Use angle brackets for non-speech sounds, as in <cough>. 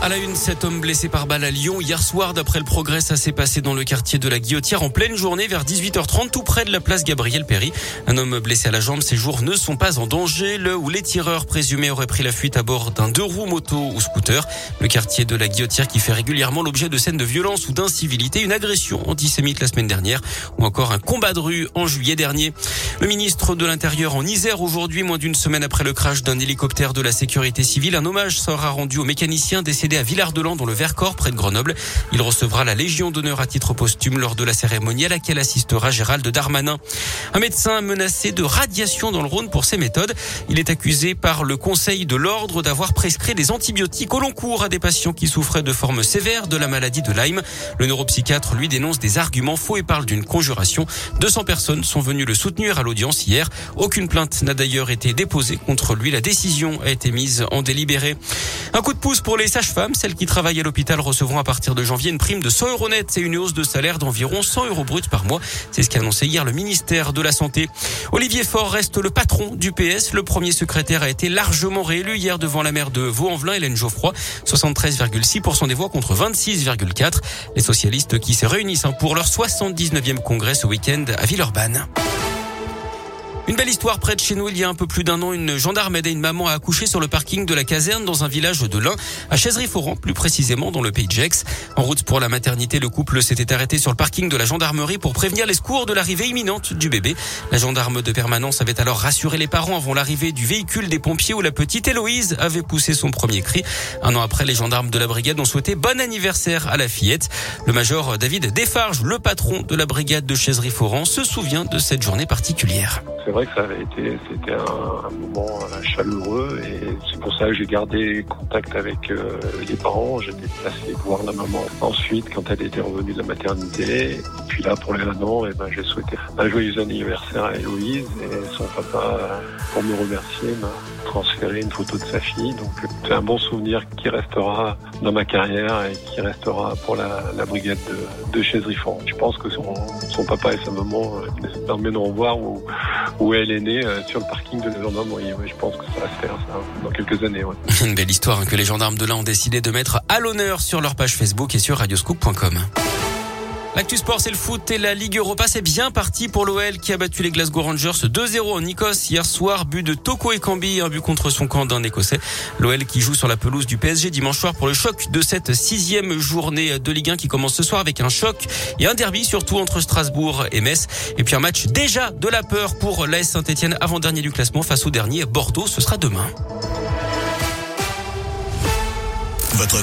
À la une, cet homme blessé par balle à Lyon hier soir. D'après le progrès, ça s'est passé dans le quartier de la Guillotière en pleine journée vers 18h30, tout près de la place Gabriel Péry. Un homme blessé à la jambe, ses jours ne sont pas en danger. Le ou les tireurs présumés auraient pris la fuite à bord d'un deux roues moto ou scooter. Le quartier de la Guillotière qui fait régulièrement l'objet de scènes de violence ou d'incivilité, une agression antisémite la semaine dernière ou encore un combat de rue en juillet dernier. Le ministre de l'Intérieur en Isère aujourd'hui, moins d'une semaine après le crash d'un hélicoptère de la sécurité civile, un hommage sera rendu au mécanicien décédé à Villard-de-Lans dans le Vercors près de Grenoble. Il recevra la Légion d'honneur à titre posthume lors de la cérémonie à laquelle assistera Gérald Darmanin. Un médecin menacé de radiation dans le Rhône pour ses méthodes. Il est accusé par le Conseil de l'ordre d'avoir prescrit des antibiotiques au long cours à des patients qui souffraient de formes sévères de la maladie de Lyme. Le neuropsychiatre lui dénonce des arguments faux et parle d'une conjuration. 200 personnes sont venues le soutenir à l'audience hier. Aucune plainte n'a d'ailleurs été déposée contre lui. La décision a été mise en délibéré. Un coup de pouce pour les celles qui travaillent à l'hôpital recevront à partir de janvier une prime de 100 euros net et une hausse de salaire d'environ 100 euros bruts par mois. C'est ce qu'a annoncé hier le ministère de la Santé. Olivier Faure reste le patron du PS. Le premier secrétaire a été largement réélu hier devant la maire de Vaux-en-Velin, Hélène Geoffroy. 73,6% des voix contre 26,4%. Les socialistes qui se réunissent pour leur 79e congrès ce week-end à Villeurbanne. Une belle histoire près de chez nous. Il y a un peu plus d'un an, une gendarme aidait une maman à accoucher sur le parking de la caserne dans un village de l'Ain, à Chaisery-Foran, plus précisément dans le pays de Gex. En route pour la maternité, le couple s'était arrêté sur le parking de la gendarmerie pour prévenir les secours de l'arrivée imminente du bébé. La gendarme de permanence avait alors rassuré les parents avant l'arrivée du véhicule des pompiers où la petite Héloïse avait poussé son premier cri. Un an après, les gendarmes de la brigade ont souhaité bon anniversaire à la fillette. Le major David Desfarges, le patron de la brigade de Chaisery-Foran, se souvient de cette journée particulière c'est vrai que ça avait été, c'était un, moment euh, chaleureux et c'est pour ça que j'ai gardé contact avec euh, les parents. J'étais placé voir la maman ensuite quand elle était revenue de la maternité. Et puis là, pour les un an, eh ben, j'ai souhaité un joyeux anniversaire à Héloïse et son papa, pour me remercier, m'a transféré une photo de sa fille. Donc c'est un bon souvenir qui restera dans ma carrière et qui restera pour la, brigade de, de Je pense que son, papa et sa maman euh, m'emmèneront voir où, où elle est née, euh, sur le parking de la gendarmerie. je pense que ça va se faire ça, dans quelques années. Ouais. <laughs> Une belle histoire hein, que les gendarmes de là ont décidé de mettre à l'honneur sur leur page Facebook et sur radioscoop.com. L'actu sport, c'est le foot et la Ligue Europa. C'est bien parti pour l'OL qui a battu les Glasgow Rangers 2-0 en Écosse hier soir. But de Toko et Cambi, un but contre son camp d'un Écossais. L'OL qui joue sur la pelouse du PSG dimanche soir pour le choc de cette sixième journée de Ligue 1 qui commence ce soir avec un choc et un derby surtout entre Strasbourg et Metz. Et puis un match déjà de la peur pour l'AS Saint-Etienne avant-dernier du classement face au dernier Bordeaux. Ce sera demain. Votre